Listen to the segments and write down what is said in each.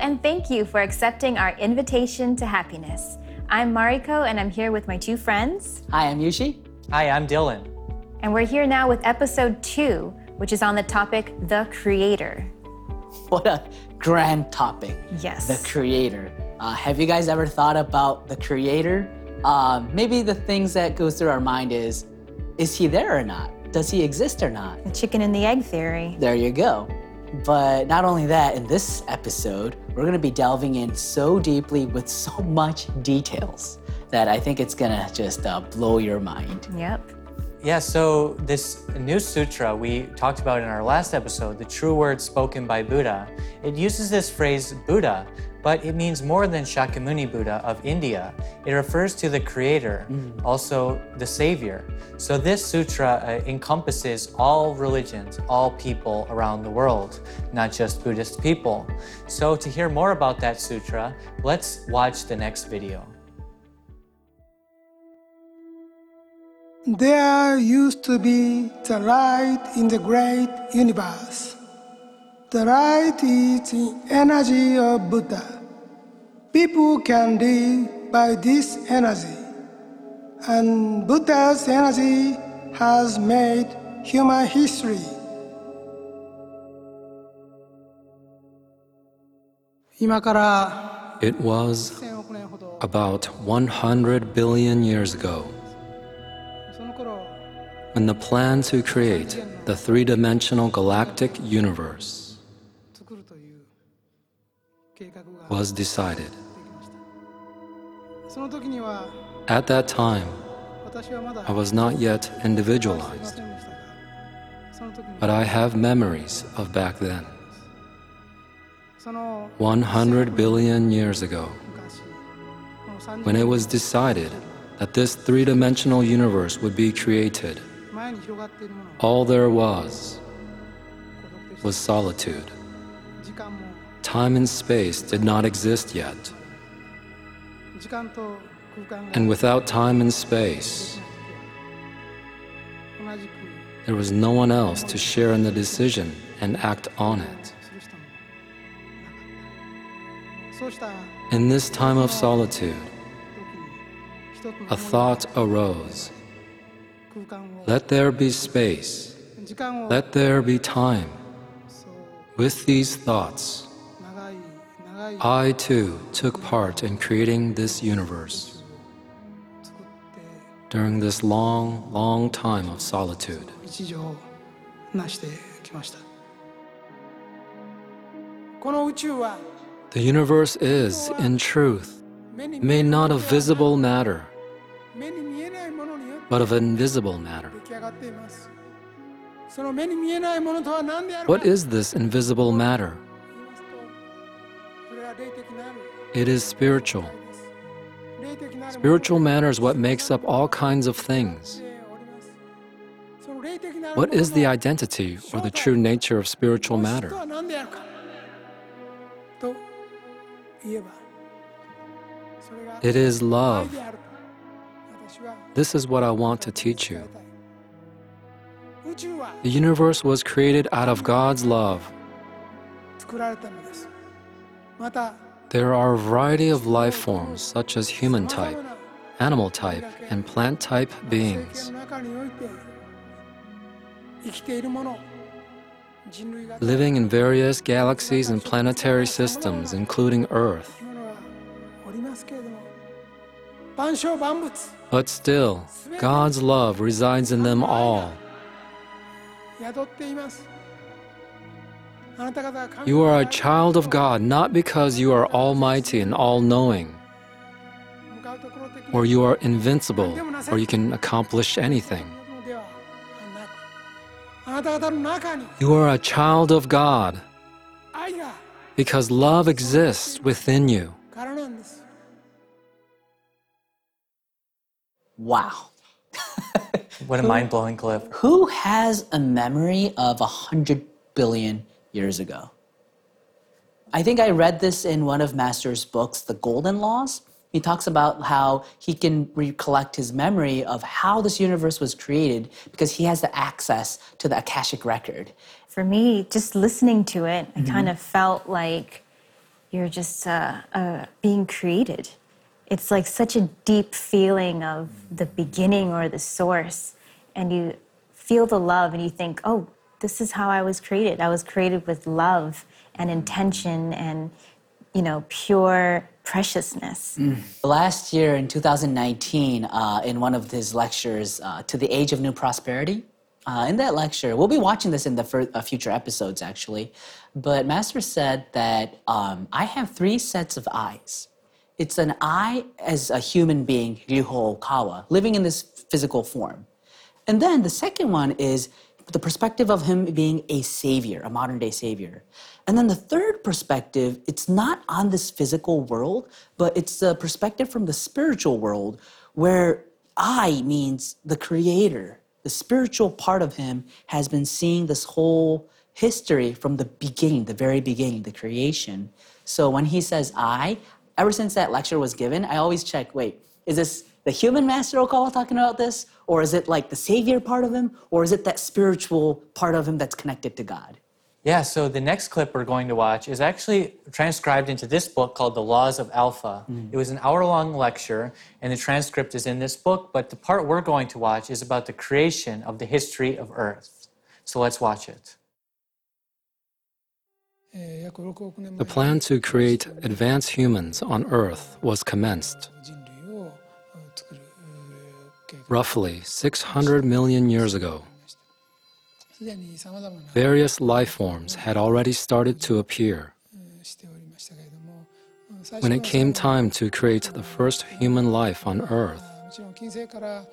Hello, and thank you for accepting our invitation to happiness. I'm Mariko, and I'm here with my two friends. Hi, I'm Yushi. Hi, I'm Dylan. And we're here now with episode two, which is on the topic The Creator. What a grand topic. Yes. The creator. Uh, have you guys ever thought about the creator? Uh, maybe the things that goes through our mind is, is he there or not? Does he exist or not? The chicken and the egg theory. There you go. But not only that, in this episode, we're going to be delving in so deeply with so much details that I think it's going to just uh, blow your mind. Yep. Yeah, so this new sutra we talked about in our last episode, the true words spoken by Buddha, it uses this phrase Buddha, but it means more than Shakyamuni Buddha of India. It refers to the creator, also the savior. So this sutra uh, encompasses all religions, all people around the world, not just Buddhist people. So to hear more about that sutra, let's watch the next video. There used to be the light in the great universe. The light is the energy of Buddha. People can live by this energy. And Buddha's energy has made human history. It was about 100 billion years ago when the plan to create the three dimensional galactic universe was decided. At that time, I was not yet individualized, but I have memories of back then. 100 billion years ago, when it was decided that this three dimensional universe would be created, all there was was solitude. Time and space did not exist yet. And without time and space, there was no one else to share in the decision and act on it. In this time of solitude, a thought arose. Let there be space. Let there be time. With these thoughts, I too took part in creating this universe. During this long, long time of solitude, the universe is, in truth, made not of visible matter, but of invisible matter. What is this invisible matter? It is spiritual. Spiritual matter is what makes up all kinds of things. What is the identity or the true nature of spiritual matter? It is love. This is what I want to teach you. The universe was created out of God's love. There are a variety of life forms such as human type, animal type, and plant type beings. Living in various galaxies and planetary systems, including Earth. But still, God's love resides in them all. You are a child of God not because you are almighty and all knowing, or you are invincible, or you can accomplish anything. You are a child of God because love exists within you. Wow. what a mind blowing clip. Who has a memory of a 100 billion years ago? I think I read this in one of Master's books, The Golden Laws. He talks about how he can recollect his memory of how this universe was created because he has the access to the Akashic record. For me, just listening to it, I kind of felt like you're just uh, uh, being created. It's like such a deep feeling of the beginning or the source, and you feel the love and you think, oh, this is how I was created. I was created with love and intention and, you know, pure preciousness. Last year in 2019, uh, in one of his lectures, uh, To the Age of New Prosperity, uh, in that lecture, we'll be watching this in the fir- uh, future episodes actually, but Master said that um, I have three sets of eyes. It's an eye as a human being, Ryuho Okawa, living in this physical form. And then the second one is the perspective of him being a savior, a modern day savior. And then the third perspective, it's not on this physical world, but it's the perspective from the spiritual world where I means the creator. The spiritual part of him has been seeing this whole history from the beginning, the very beginning, the creation. So when he says I, ever since that lecture was given, I always check wait, is this the human Master Okawa talking about this? Or is it like the Savior part of him? Or is it that spiritual part of him that's connected to God? Yeah, so the next clip we're going to watch is actually transcribed into this book called The Laws of Alpha. Mm. It was an hour long lecture, and the transcript is in this book, but the part we're going to watch is about the creation of the history of Earth. So let's watch it. The plan to create advanced humans on Earth was commenced roughly 600 million years ago, various life forms had already started to appear. When it came time to create the first human life on Earth,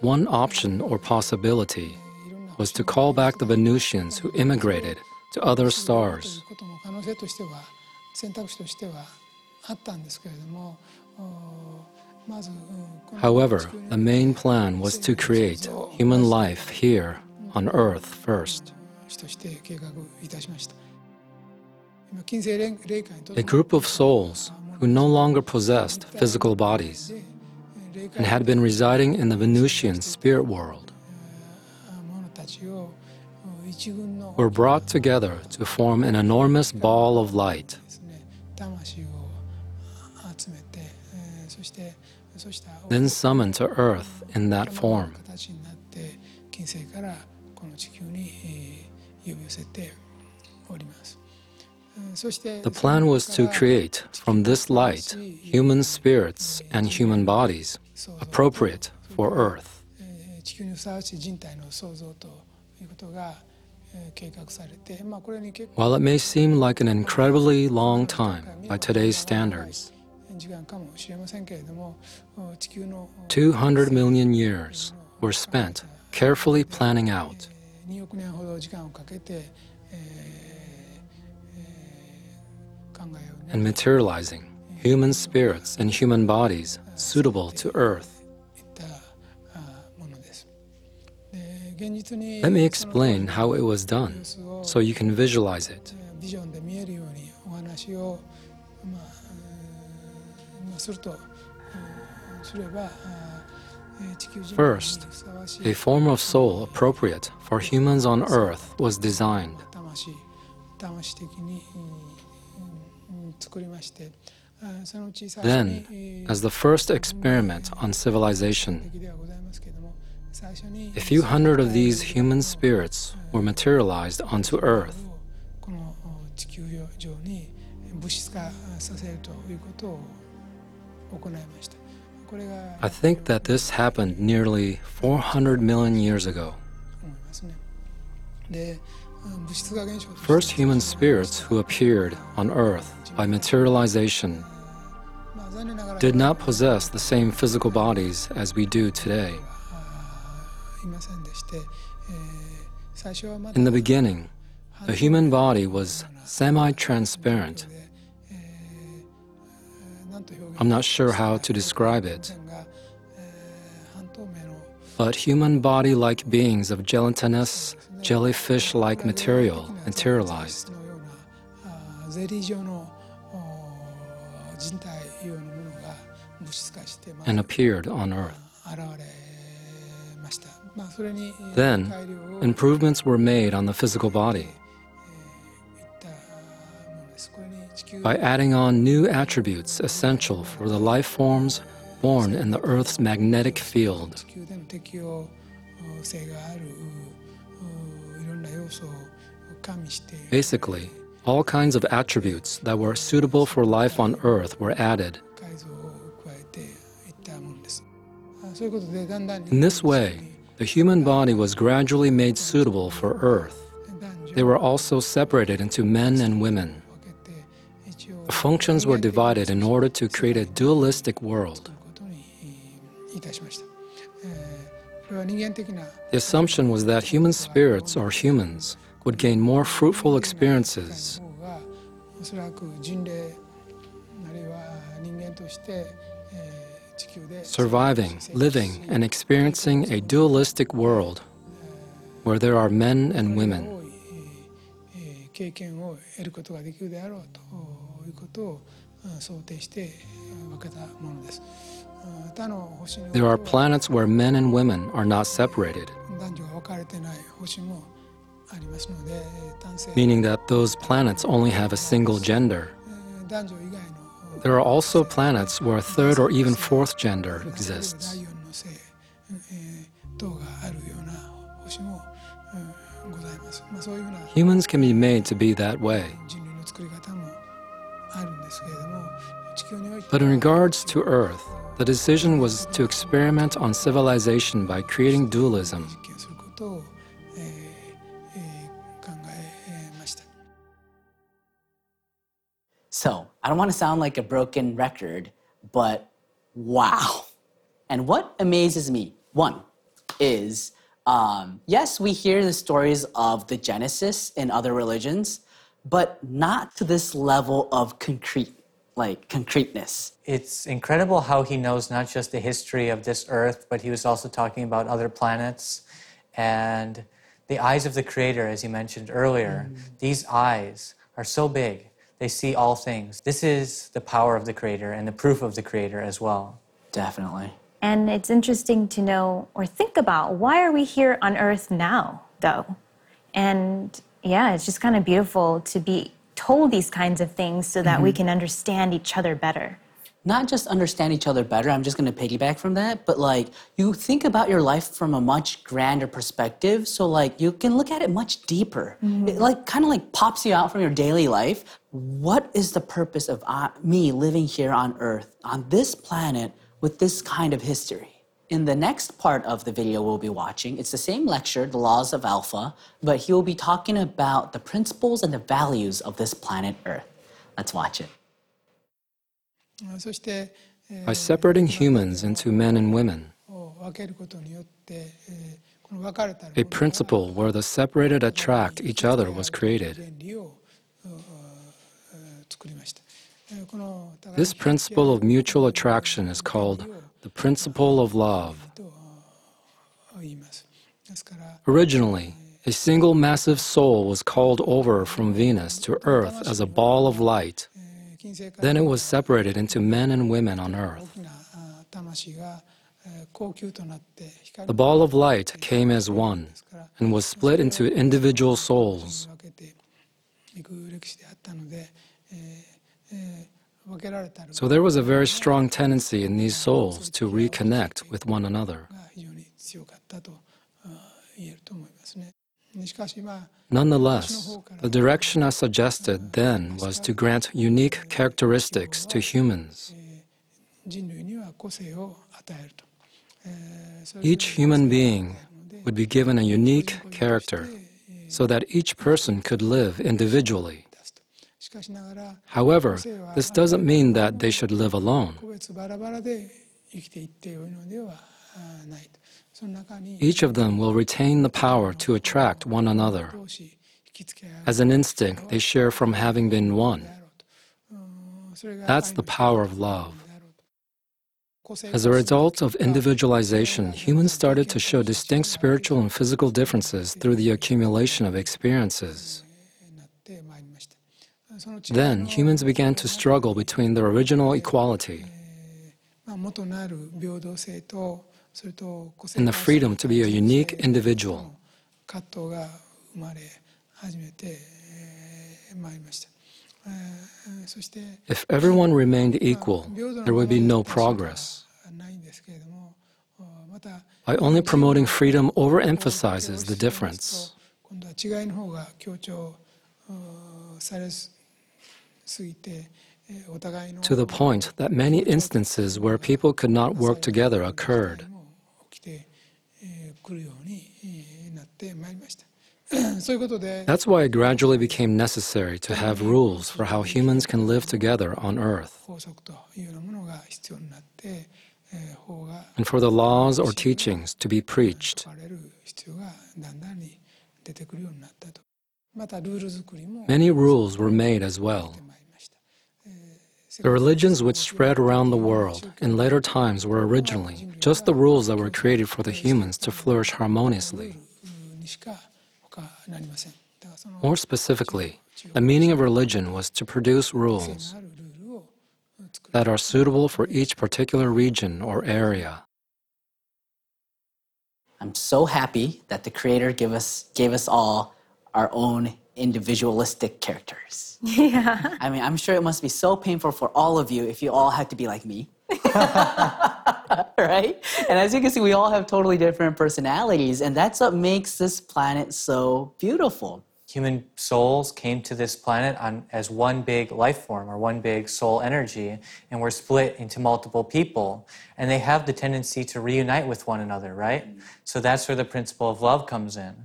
one option or possibility was to call back the Venusians who immigrated to other stars. However, the main plan was to create human life here on Earth first. A group of souls who no longer possessed physical bodies and had been residing in the Venusian spirit world were brought together to form an enormous ball of light then summoned to earth in that form. The plan was to create from this light human spirits and human bodies appropriate for earth. While it may seem like an incredibly long time by today's standards, 200 million years were spent carefully planning out and materializing human spirits and human bodies suitable to Earth. Let me explain how it was done so you can visualize it. するとうんすればあえー地球人類に First, ふさわし A い form of soul appropriate for humans on Earth was designed. 魂魂的に、うんうん作りましてあそのうち最初に Then, えー as the first experiment on civilization, 的ではございますけれども最初に a few hundred of these human spirits were materialized onto Earth. I think that this happened nearly 400 million years ago. First human spirits who appeared on Earth by materialization did not possess the same physical bodies as we do today. In the beginning, the human body was semi transparent I'm not sure how to describe it. But human body like beings of gelatinous, jellyfish like material materialized. And appeared on Earth. Then, improvements were made on the physical body. by adding on new attributes essential for the life forms born in the Earth's magnetic field. Basically, all kinds of attributes that were suitable for life on Earth were added. In this way, the human body was gradually made suitable for Earth. They were also separated into men and women functions were divided in order to create a dualistic world. The assumption was that human spirits or humans would gain more fruitful experiences surviving, living, and experiencing a dualistic world where there are men and women. There are planets where men and women are not separated, meaning that those planets only have a single gender. There are also planets where a third or even fourth gender exists. Humans can be made to be that way. But in regards to Earth, the decision was to experiment on civilization by creating dualism. So, I don't want to sound like a broken record, but wow. And what amazes me, one, is um, yes, we hear the stories of the Genesis in other religions, but not to this level of concrete like concreteness. It's incredible how he knows not just the history of this earth, but he was also talking about other planets and the eyes of the Creator, as you mentioned earlier. Mm. These eyes are so big, they see all things. This is the power of the Creator and the proof of the Creator as well. Definitely. And it's interesting to know or think about why are we here on earth now, though? And yeah, it's just kind of beautiful to be told these kinds of things so that we can understand each other better. not just understand each other better, I'm just going to piggyback from that, but like you think about your life from a much grander perspective. So like you can look at it much deeper. It like kind of like pops you out from your daily life. What is the purpose of uh, me living here on earth, on this planet with this kind of history? In the next part of the video we'll be watching, it's the same lecture, The Laws of Alpha, but he will be talking about the principles and the values of this planet Earth. Let's watch it. Uh, By separating humans into men and women, a principle where the separated attract each other was created. This principle of mutual attraction is called the principle of love. Originally, a single massive soul was called over from Venus to Earth as a ball of light. Then it was separated into men and women on Earth. The ball of light came as one and was split into individual souls. So there was a very strong tendency in these souls to reconnect with one another. Nonetheless, the direction I suggested then was to grant unique characteristics to humans. Each human being would be given a unique character so that each person could live individually. However, this doesn't mean that they should live alone. Each of them will retain the power to attract one another. As an instinct, they share from having been one. That's the power of love. As a result of individualization, humans started to show distinct spiritual and physical differences through the accumulation of experiences. Then humans began to struggle between their original equality and the freedom to be a unique individual. If everyone remained equal, there would be no progress. By only promoting freedom overemphasizes the difference. Eh, eh, to the point that many instances where people could not work together occurred. Eh, That's why it gradually became necessary to have rules for how humans can live together on Earth. And for the laws or teachings to be preached. Many rules were made as well. The religions which spread around the world in later times were originally just the rules that were created for the humans to flourish harmoniously. More specifically, the meaning of religion was to produce rules that are suitable for each particular region or area. I'm so happy that the Creator gave us, gave us all our own individualistic characters. Yeah. I mean, I'm sure it must be so painful for all of you if you all had to be like me. right? And as you can see, we all have totally different personalities, and that's what makes this planet so beautiful. Human souls came to this planet on, as one big life form or one big soul energy, and we're split into multiple people. And they have the tendency to reunite with one another, right? Mm-hmm. So that's where the principle of love comes in.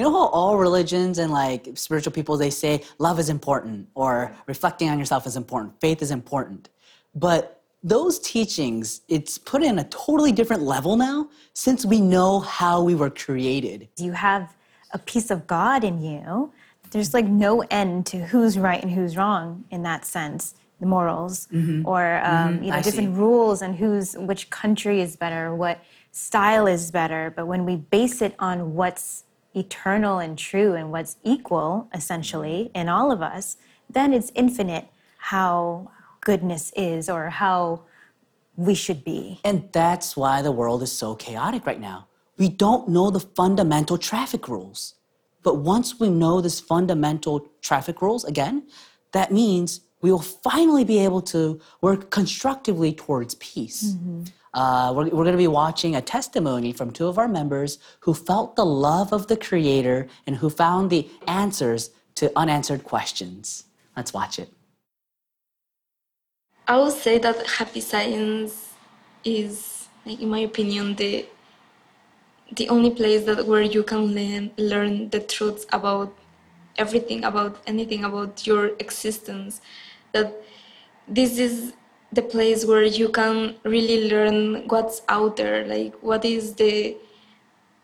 You know how all religions and like spiritual people they say love is important or reflecting on yourself is important, faith is important. But those teachings, it's put in a totally different level now since we know how we were created. you have a piece of God in you, there's like no end to who's right and who's wrong in that sense, the morals or um, you know I different see. rules and who's which country is better, what style is better. But when we base it on what's eternal and true and what's equal essentially mm-hmm. in all of us, then it's infinite how goodness is or how we should be. And that's why the world is so chaotic right now. We don't know the fundamental traffic rules. But once we know this fundamental traffic rules again, that means we will finally be able to work constructively towards peace. Uh, we're we're going to be watching a testimony from two of our members who felt the love of the Creator and who found the answers to unanswered questions. Let's watch it. I would say that happy science is, like, in my opinion, the the only place that where you can learn learn the truths about everything, about anything, about your existence. That this is the place where you can really learn what's out there, like what is the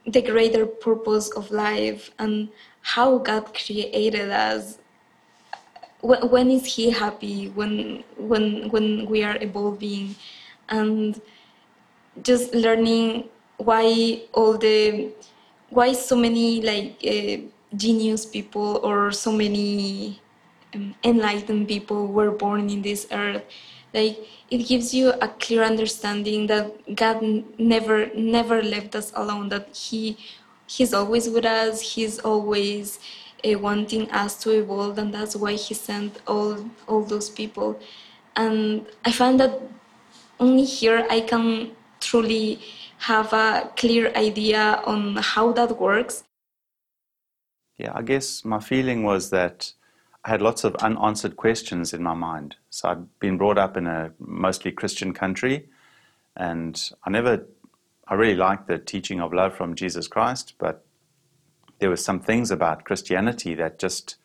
the greater purpose of life and how God created us. When, when is he happy? When when when we are evolving and just learning why all the why so many like uh, genius people or so many enlightened people were born in this earth. Like it gives you a clear understanding that god never never left us alone that he he's always with us he's always uh, wanting us to evolve and that's why he sent all all those people. And i find that only here i can truly have a clear idea on how that works. Yeah, I guess my feeling was that I had lots of unanswered questions in my mind. So I'd been brought up in a mostly Christian country, and I never, I really liked the teaching of love from Jesus Christ, but there were some things about Christianity that just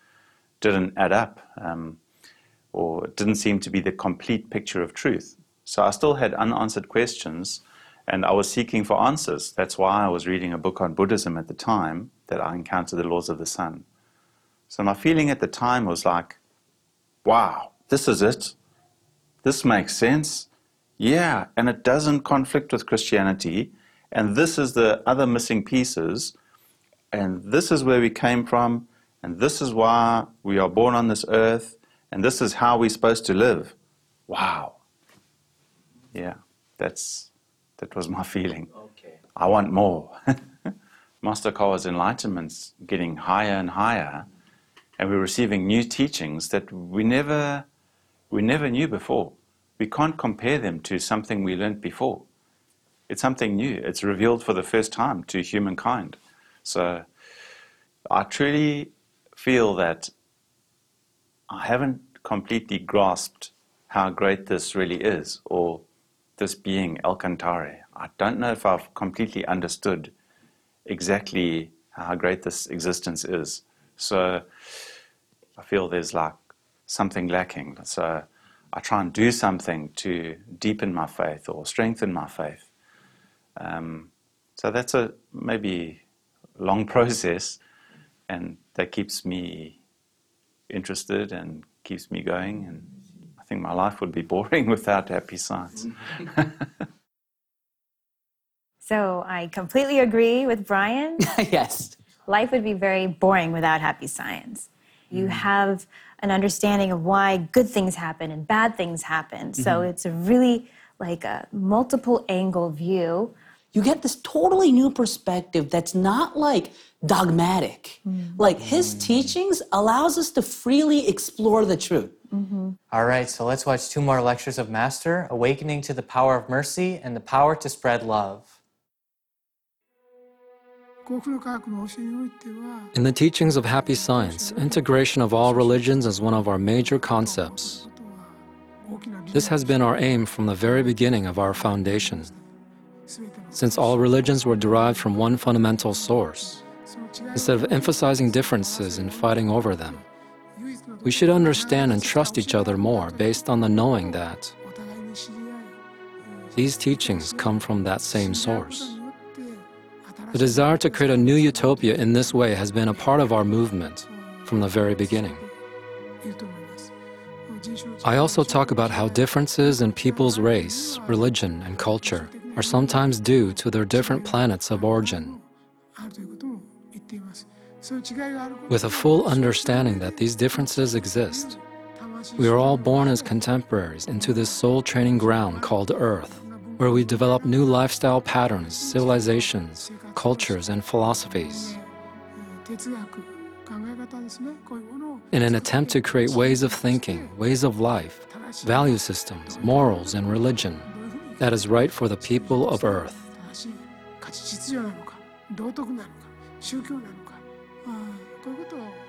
didn't add up, um, or didn't seem to be the complete picture of truth. So I still had unanswered questions, and I was seeking for answers. That's why I was reading a book on Buddhism at the time that I encountered the laws of the sun. So my feeling at the time was like, wow, this is it. This makes sense. Yeah, and it doesn't conflict with Christianity. And this is the other missing pieces. And this is where we came from. And this is why we are born on this earth. And this is how we're supposed to live. Wow. Yeah, that's that was my feeling. Okay. I want more. Master Okawa's enlightenment's getting higher and higher, and we're receiving new teachings that we never, we never knew before. We can't compare them to something we learned before. It's something new. It's revealed for the first time to humankind. So I truly feel that I haven't completely grasped how great this really is, or this being El Cantare. I don't know if I've completely understood exactly how great this existence is. So I feel there's like something lacking. So I try and do something to deepen my faith or strengthen my faith. Um, so that's a maybe long process, and that keeps me interested and keeps me going. And I think my life would be boring without happy science. So I completely agree with Brian. yes. Life would be very boring without happy science. You mm. have an understanding of why good things happen and bad things happen. So mm-hmm. it's a really like a multiple angle view. You get this totally new perspective that's not like dogmatic. Mm. Like his mm. teachings allows us to freely explore the truth. Mm-hmm. All right, so let's watch two more lectures of Master Awakening to the Power of Mercy and the Power to Spread Love. In the teachings of happy science, integration of all religions is one of our major concepts. This has been our aim from the very beginning of our foundation. Since all religions were derived from one fundamental source, instead of emphasizing differences and fighting over them, we should understand and trust each other more based on the knowing that these teachings come from that same source. The desire to create a new utopia in this way has been a part of our movement from the very beginning. I also talk about how differences in people's race, religion, and culture are sometimes due to their different planets of origin. With a full understanding that these differences exist, we are all born as contemporaries into this soul training ground called Earth where we develop new lifestyle patterns, civilizations, cultures, and philosophies. In an attempt to create ways of thinking, ways of life, value systems, morals, and religion that is right for the people of earth.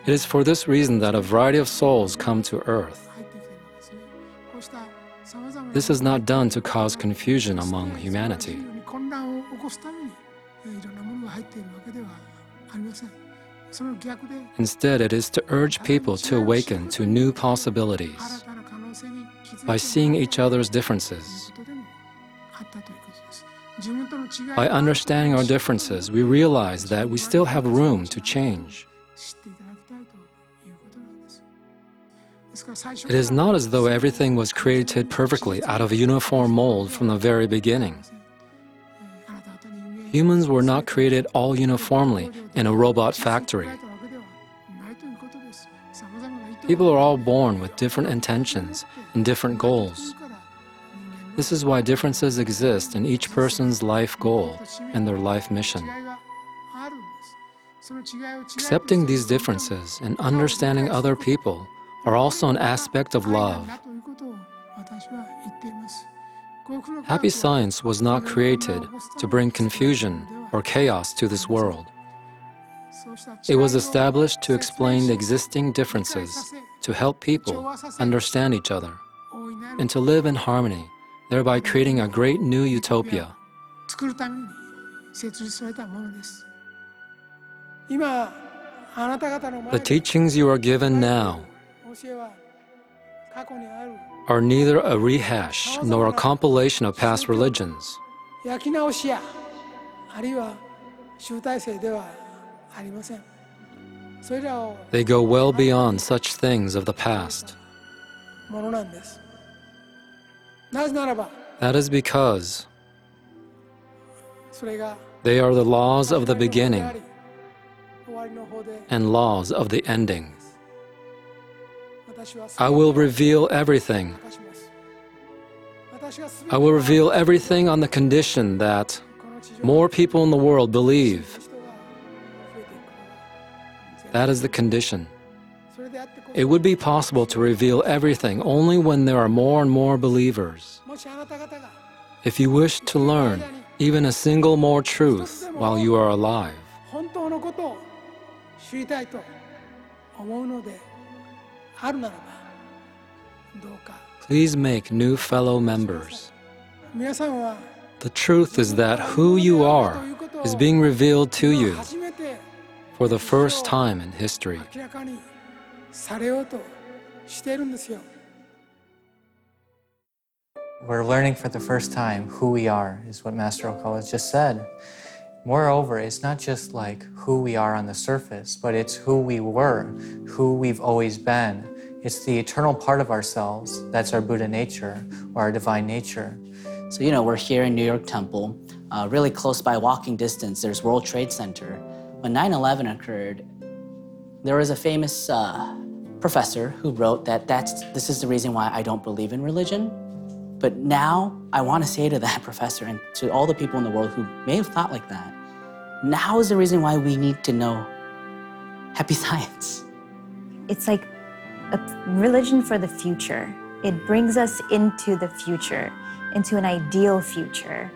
It is for this reason that a variety of souls come to earth. This is not done to cause confusion among humanity. Instead, it is to urge people to awaken to new possibilities by seeing each other's differences. By understanding our differences, we realize that we still have room to change. It is not as though everything was created perfectly out of a uniform mold from the very beginning. Humans were not created all uniformly in a robot factory. People are all born with different intentions and different goals. This is why differences exist in each person's life goal and their life mission. Accepting these differences and understanding other people are also an aspect of love. Happy science was not created to bring confusion or chaos to this world. It was established to explain the existing differences, to help people understand each other, and to live in harmony, thereby creating a great new utopia. The teachings you are given now are neither a rehash nor a compilation of past religions. They go well beyond such things of the past. That is because they are the laws of the beginning and laws of the ending. I will reveal everything. I will reveal everything on the condition that more people in the world believe. That is the condition. It would be possible to reveal everything only when there are more and more believers. If you wish to learn even a single more truth while you are alive, Please make new fellow members. The truth is that who you are is being revealed to you for the first time in history. We're learning for the first time who we are, is what Master Okawa just said. Moreover, it's not just like who we are on the surface, but it's who we were, who we've always been, it's the eternal part of ourselves. That's our Buddha nature, or our divine nature. So, you know, we're here in New York Temple, uh, really close by walking distance. There's World Trade Center. When 9 11 occurred, there was a famous uh, professor who wrote that that's, this is the reason why I don't believe in religion. But now I want to say to that professor and to all the people in the world who may have thought like that, now is the reason why we need to know happy science. It's like a religion for the future. It brings us into the future, into an ideal future.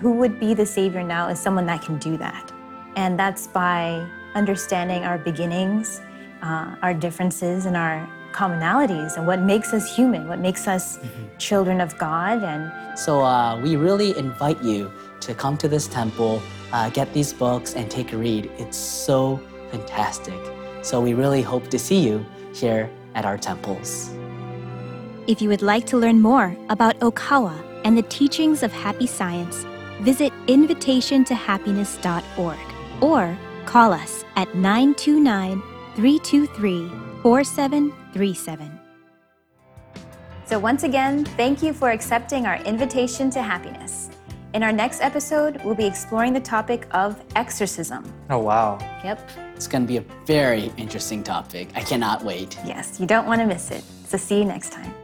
Who would be the savior now is someone that can do that. And that's by understanding our beginnings, uh, our differences, and our commonalities, and what makes us human, what makes us children of God. And So uh, we really invite you to come to this temple, uh, get these books, and take a read. It's so fantastic. So we really hope to see you here at our temples. If you would like to learn more about Okawa and the teachings of happy science, visit invitationtohappiness.org or call us at 929 323 4737. so, once again, thank you for accepting our invitation to happiness. In our next episode, we'll be exploring the topic of exorcism. Oh, wow. Yep. It's going to be a very interesting topic. I cannot wait. Yes, you don't want to miss it. So, see you next time.